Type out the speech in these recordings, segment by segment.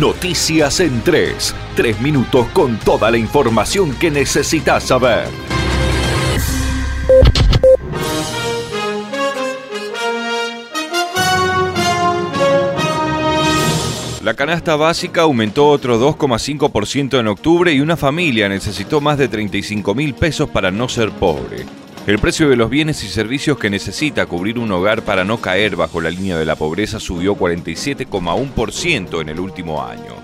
Noticias en 3. Tres minutos con toda la información que necesitas saber. La canasta básica aumentó otro 2,5% en octubre y una familia necesitó más de 35 mil pesos para no ser pobre. El precio de los bienes y servicios que necesita cubrir un hogar para no caer bajo la línea de la pobreza subió 47,1% en el último año.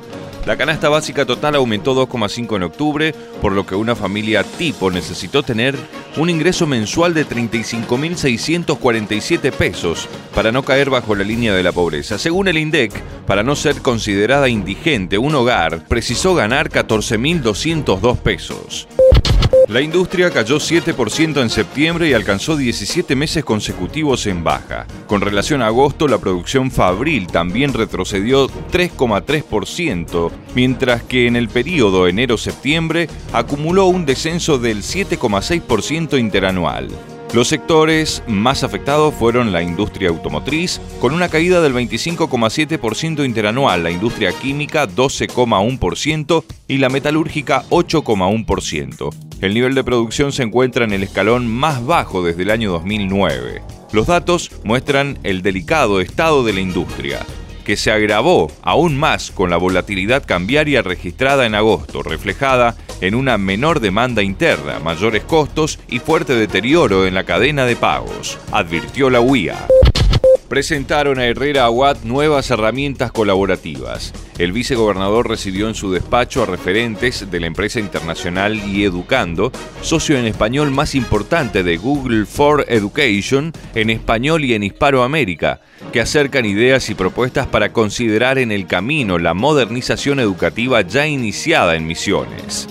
La canasta básica total aumentó 2,5 en octubre, por lo que una familia tipo necesitó tener un ingreso mensual de 35.647 pesos para no caer bajo la línea de la pobreza. Según el INDEC, para no ser considerada indigente, un hogar precisó ganar 14.202 pesos. La industria cayó 7% en septiembre y alcanzó 17 meses consecutivos en baja. Con relación a agosto, la producción fabril también retrocedió 3,3%, mientras que en el periodo enero-septiembre acumuló un descenso del 7,6% interanual. Los sectores más afectados fueron la industria automotriz, con una caída del 25,7% interanual, la industria química 12,1% y la metalúrgica 8,1%. El nivel de producción se encuentra en el escalón más bajo desde el año 2009. Los datos muestran el delicado estado de la industria que se agravó aún más con la volatilidad cambiaria registrada en agosto, reflejada en una menor demanda interna, mayores costos y fuerte deterioro en la cadena de pagos, advirtió la UIA presentaron a Herrera Aguad nuevas herramientas colaborativas. El vicegobernador recibió en su despacho a referentes de la empresa internacional y Educando, socio en español más importante de Google for Education en español y en Hispanoamérica, que acercan ideas y propuestas para considerar en el camino la modernización educativa ya iniciada en Misiones.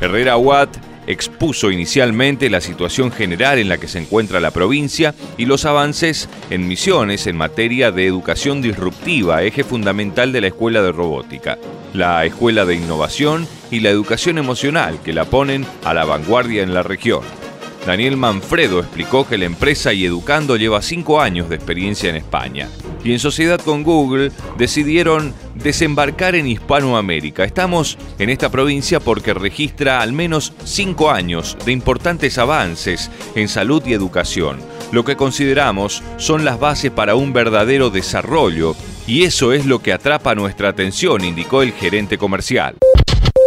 Herrera Aguad expuso inicialmente la situación general en la que se encuentra la provincia y los avances en misiones en materia de educación disruptiva, eje fundamental de la Escuela de Robótica, la Escuela de Innovación y la Educación Emocional, que la ponen a la vanguardia en la región. Daniel Manfredo explicó que la empresa y Educando lleva cinco años de experiencia en España y en sociedad con Google decidieron desembarcar en Hispanoamérica. Estamos en esta provincia porque registra al menos cinco años de importantes avances en salud y educación, lo que consideramos son las bases para un verdadero desarrollo y eso es lo que atrapa nuestra atención, indicó el gerente comercial.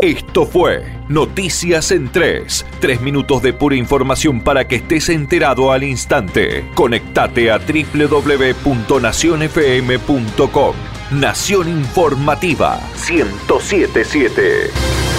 Esto fue Noticias en 3. Tres minutos de pura información para que estés enterado al instante. Conectate a www.nacionfm.com. Nación Informativa 1077.